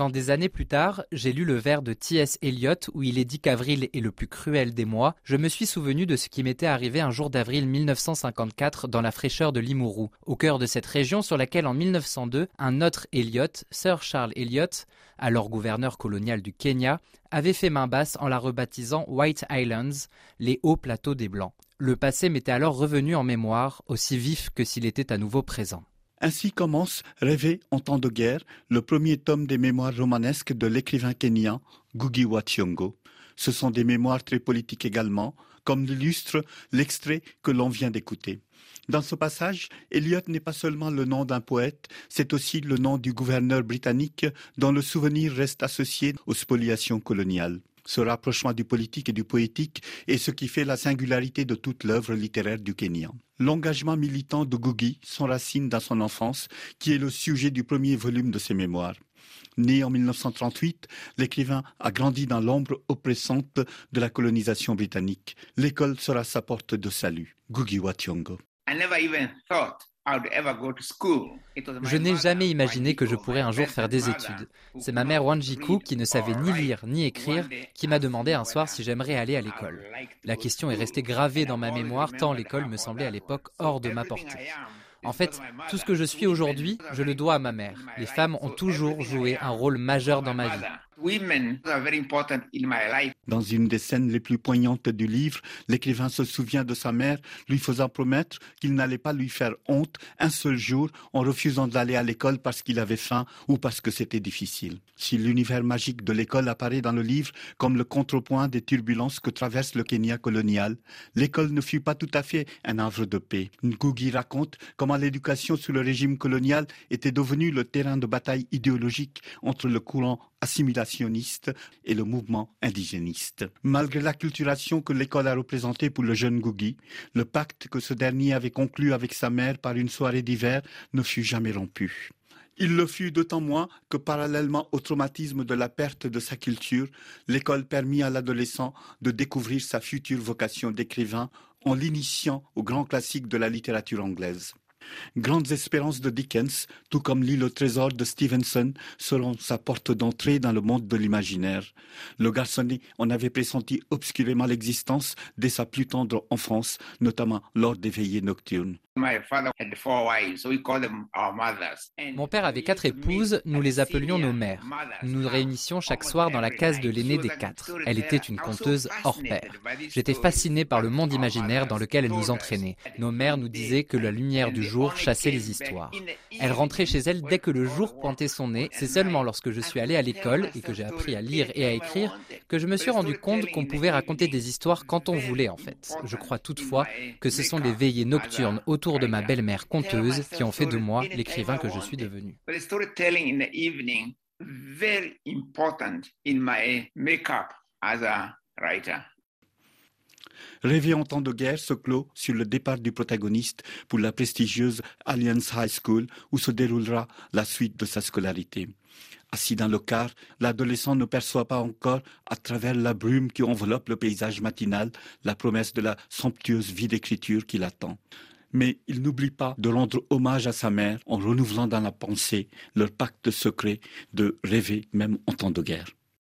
Quand des années plus tard, j'ai lu le vers de T.S. Eliot où il est dit qu'avril est le plus cruel des mois, je me suis souvenu de ce qui m'était arrivé un jour d'avril 1954 dans la fraîcheur de Limuru, au cœur de cette région sur laquelle en 1902, un autre Eliot, Sir Charles Eliot, alors gouverneur colonial du Kenya, avait fait main basse en la rebaptisant White Islands, les hauts plateaux des Blancs. Le passé m'était alors revenu en mémoire, aussi vif que s'il était à nouveau présent. Ainsi commence Rêver en temps de guerre, le premier tome des mémoires romanesques de l'écrivain kenyan Ngugi wa Thiong'o. Ce sont des mémoires très politiques également, comme l'illustre l'extrait que l'on vient d'écouter. Dans ce passage, Eliot n'est pas seulement le nom d'un poète, c'est aussi le nom du gouverneur britannique dont le souvenir reste associé aux spoliations coloniales. Ce rapprochement du politique et du poétique est ce qui fait la singularité de toute l'œuvre littéraire du Kenyan. L'engagement militant de Gugi s'enracine dans son enfance, qui est le sujet du premier volume de ses mémoires. Né en 1938, l'écrivain a grandi dans l'ombre oppressante de la colonisation britannique. L'école sera sa porte de salut. Gugi Wationgo. Je n'ai jamais imaginé que je pourrais un jour faire des études. C'est ma mère Wanjiku, qui ne savait ni lire ni écrire, qui m'a demandé un soir si j'aimerais aller à l'école. La question est restée gravée dans ma mémoire tant l'école me semblait à l'époque hors de ma portée. En fait, tout ce que je suis aujourd'hui, je le dois à ma mère. Les femmes ont toujours joué un rôle majeur dans ma vie. Dans une des scènes les plus poignantes du livre, l'écrivain se souvient de sa mère lui faisant promettre qu'il n'allait pas lui faire honte un seul jour en refusant d'aller à l'école parce qu'il avait faim ou parce que c'était difficile. Si l'univers magique de l'école apparaît dans le livre comme le contrepoint des turbulences que traverse le Kenya colonial, l'école ne fut pas tout à fait un havre de paix. Ngugi raconte comment l'éducation sous le régime colonial était devenue le terrain de bataille idéologique entre le courant et le mouvement indigéniste. Malgré l'acculturation que l'école a représentée pour le jeune Gugi, le pacte que ce dernier avait conclu avec sa mère par une soirée d'hiver ne fut jamais rompu. Il le fut d'autant moins que parallèlement au traumatisme de la perte de sa culture, l'école permit à l'adolescent de découvrir sa future vocation d'écrivain en l'initiant aux grands classiques de la littérature anglaise. Grandes espérances de Dickens, tout comme l'île au trésor de Stevenson, seront sa porte d'entrée dans le monde de l'imaginaire. Le garçonnet en avait pressenti obscurément l'existence dès sa plus tendre enfance, notamment lors des veillées nocturnes. Mon père avait quatre épouses, nous les appelions nos mères. Nous nous réunissions chaque soir dans la case de l'aînée des quatre. Elle était une conteuse hors pair. J'étais fasciné par le monde imaginaire dans lequel elle nous entraînait. Nos mères nous disaient que la lumière du chassait les histoires. Elle rentrait chez elle dès que le jour pointait son nez. C'est seulement lorsque je suis allé à l'école et que j'ai appris à lire et à écrire que je me suis rendu compte qu'on pouvait raconter des histoires quand on voulait en fait. Je crois toutefois que ce sont les veillées nocturnes autour de ma belle-mère conteuse qui ont fait de moi l'écrivain que je suis devenu. Rêver en temps de guerre se clôt sur le départ du protagoniste pour la prestigieuse Alliance High School où se déroulera la suite de sa scolarité. Assis dans le car, l'adolescent ne perçoit pas encore, à travers la brume qui enveloppe le paysage matinal, la promesse de la somptueuse vie d'écriture qui l'attend mais il n'oublie pas de rendre hommage à sa mère en renouvelant dans la pensée leur pacte secret de rêver même en temps de guerre.